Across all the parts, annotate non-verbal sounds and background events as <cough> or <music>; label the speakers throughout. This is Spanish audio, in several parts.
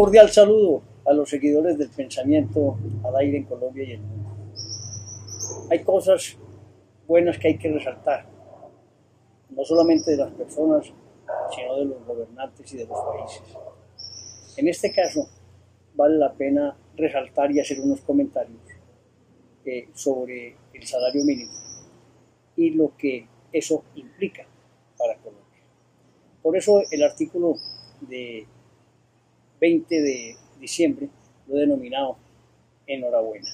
Speaker 1: cordial saludo a los seguidores del pensamiento al aire en Colombia y el mundo. Hay cosas buenas que hay que resaltar, no solamente de las personas, sino de los gobernantes y de los países. En este caso, vale la pena resaltar y hacer unos comentarios eh, sobre el salario mínimo y lo que eso implica para Colombia. Por eso el artículo de 20 de diciembre lo he denominado Enhorabuena.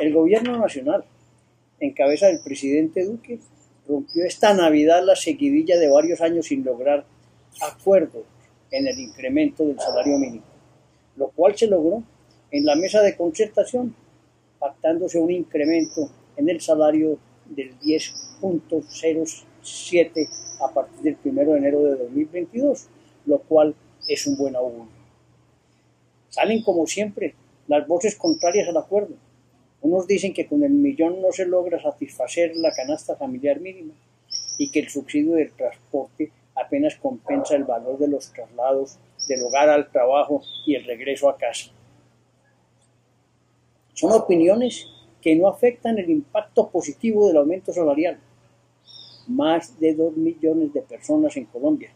Speaker 1: El gobierno nacional, en cabeza del presidente Duque, rompió esta Navidad la seguidilla de varios años sin lograr acuerdos en el incremento del salario mínimo, lo cual se logró en la mesa de concertación, pactándose un incremento en el salario del 10.07 a partir del 1 de enero de 2022, lo cual es un buen augurio. Salen como siempre las voces contrarias al acuerdo. Unos dicen que con el millón no se logra satisfacer la canasta familiar mínima y que el subsidio del transporte apenas compensa el valor de los traslados del hogar al trabajo y el regreso a casa. Son opiniones que no afectan el impacto positivo del aumento salarial. Más de dos millones de personas en Colombia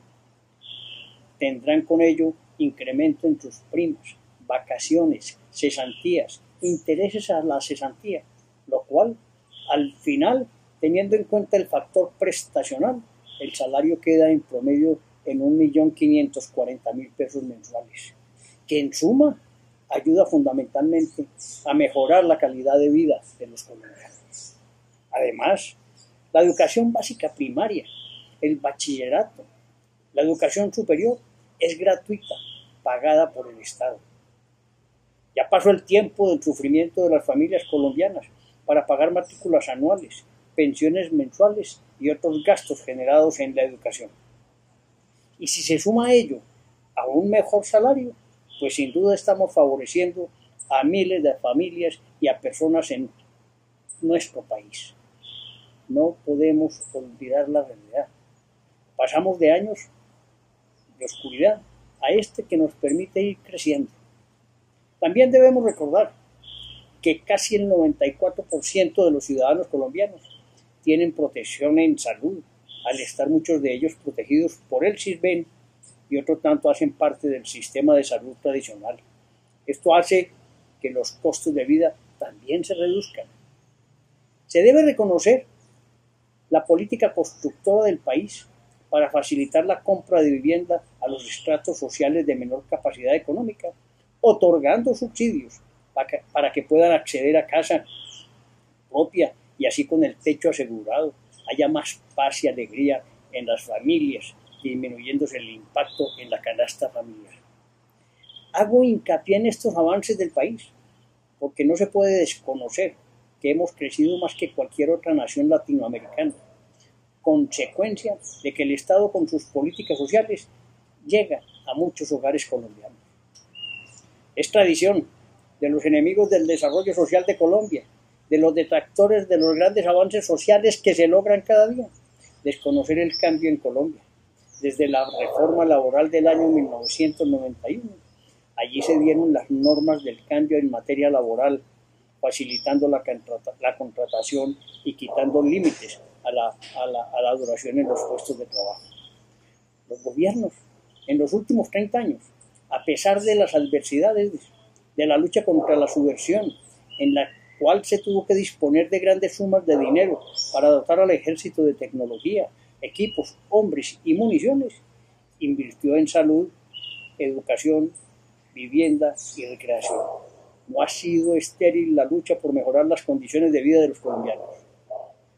Speaker 1: tendrán con ello incremento en sus primas, vacaciones, cesantías, intereses a la cesantía, lo cual al final, teniendo en cuenta el factor prestacional, el salario queda en promedio en 1.540.000 pesos mensuales, que en suma ayuda fundamentalmente a mejorar la calidad de vida de los colombianos. Además, la educación básica primaria, el bachillerato, la educación superior es gratuita, pagada por el Estado. Ya pasó el tiempo del sufrimiento de las familias colombianas para pagar matrículas anuales, pensiones mensuales y otros gastos generados en la educación. Y si se suma a ello a un mejor salario, pues sin duda estamos favoreciendo a miles de familias y a personas en nuestro país. No podemos olvidar la realidad. Pasamos de años de oscuridad a este que nos permite ir creciendo. También debemos recordar que casi el 94% de los ciudadanos colombianos tienen protección en salud, al estar muchos de ellos protegidos por el CISBEN y otro tanto hacen parte del sistema de salud tradicional. Esto hace que los costos de vida también se reduzcan. Se debe reconocer la política constructora del país para facilitar la compra de vivienda a los estratos sociales de menor capacidad económica, otorgando subsidios para que, puedan acceder a casa propia y así con el techo asegurado haya más paz y alegría en las familias, disminuyéndose el impacto en la canasta familiar. Hago hincapié en estos avances del país, porque no se puede desconocer que hemos crecido más que cualquier otra nación latinoamericana consecuencia de que el Estado con sus políticas sociales llega a muchos hogares colombianos. Es tradición de los enemigos del desarrollo social de Colombia, de los detractores de los grandes avances sociales que se logran cada día, desconocer el cambio en Colombia. Desde la reforma laboral del año 1991, allí se dieron las normas del cambio en materia laboral, facilitando la, la contratación y quitando límites a la, duración en los puestos de trabajo. Los gobiernos, en los últimos 30 años, a pesar de las adversidades de la lucha contra la subversión, en la cual se tuvo que disponer de grandes sumas de dinero para dotar al ejército de tecnología, equipos, hombres y municiones, invirtió en salud, educación, vivienda y recreación. No ha sido estéril la lucha por mejorar las condiciones de vida de los colombianos.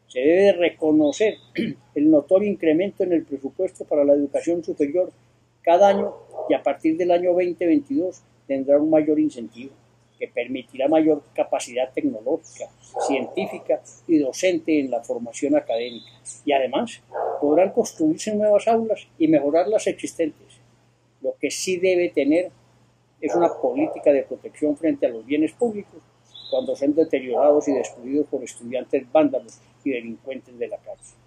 Speaker 1: Se debe reconocer <clears throat> el notorio incremento en el presupuesto para la educación superior cada año y a partir del año 2022 tendrá un mayor incentivo que permitirá mayor capacidad tecnológica, científica y docente en la formación académica. Y además podrán construirse nuevas aulas y mejorar las existentes. Lo que sí debe tener es una política de protección frente a los bienes públicos cuando son deteriorados y destruidos por estudiantes vándalos y delincuentes de la cárcel.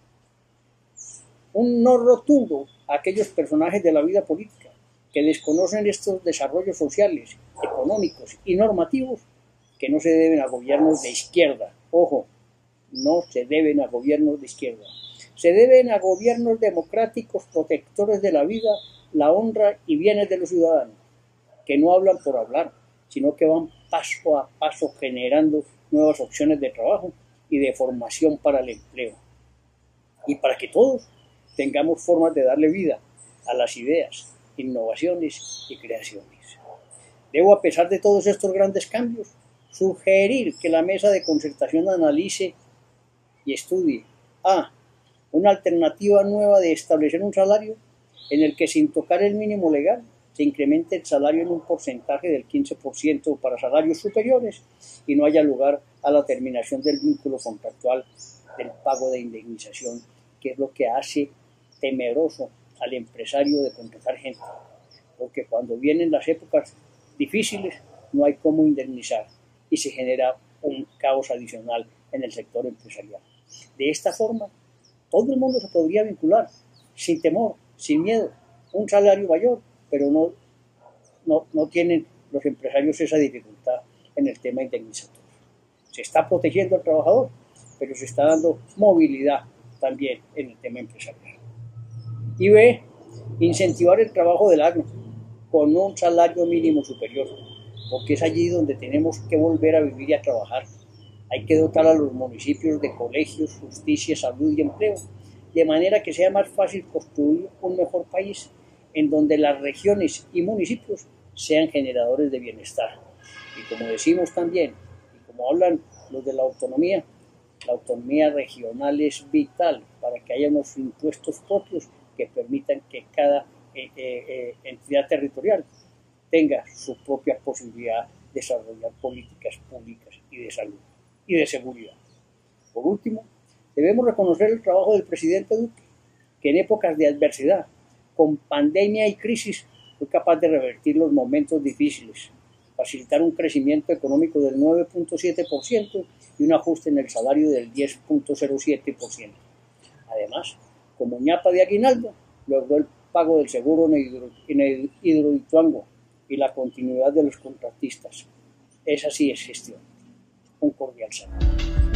Speaker 1: Un no rotundo a aquellos personajes de la vida política que desconocen estos desarrollos sociales, económicos y normativos que no se deben a gobiernos de izquierda. Ojo, no se deben a gobiernos de izquierda. Se deben a gobiernos democráticos protectores de la vida, la honra y bienes de los ciudadanos, que no hablan por hablar, sino que van paso a paso generando nuevas opciones de trabajo y de formación para el empleo. Y para que todos tengamos formas de darle vida a las ideas, innovaciones y creaciones. Debo, a pesar de todos estos grandes cambios, sugerir que la mesa de concertación analice y estudie A. Una alternativa nueva de establecer un salario en el que sin tocar el mínimo legal se incremente el salario en un porcentaje del 15% para salarios superiores y no haya lugar a la terminación del vínculo contractual del pago de indemnización, que es lo que hace temeroso al empresario de contratar gente, porque cuando vienen las épocas difíciles no hay cómo indemnizar y se genera un caos adicional en el sector empresarial. De esta forma, todo el mundo se podría vincular sin temor, sin miedo, un salario mayor, pero no, no, no tienen los empresarios esa dificultad en el tema indemnizatorio. Se está protegiendo al trabajador, pero se está dando movilidad también en el tema empresarial. Y B, incentivar el trabajo del agro con un salario mínimo superior, porque es allí donde tenemos que volver a vivir y a trabajar. Hay que dotar a los municipios de colegios, justicia, salud y empleo, de manera que sea más fácil construir un mejor país en donde las regiones y municipios sean generadores de bienestar. Y como decimos también, y como hablan los de la autonomía, la autonomía regional es vital para que haya unos impuestos propios que permitan que cada eh, eh, eh, entidad territorial tenga su propia posibilidad de desarrollar políticas públicas y de salud y de seguridad. Por último, debemos reconocer el trabajo del presidente Duque, que en épocas de adversidad, con pandemia y crisis, fue capaz de revertir los momentos difíciles, facilitar un crecimiento económico del 9.7% y un ajuste en el salario del 10.07%. Además, como ñapa de aguinaldo, logró el pago del seguro en el hidrodituango y la continuidad de los contratistas. Esa sí es gestión. Un cordial saludo.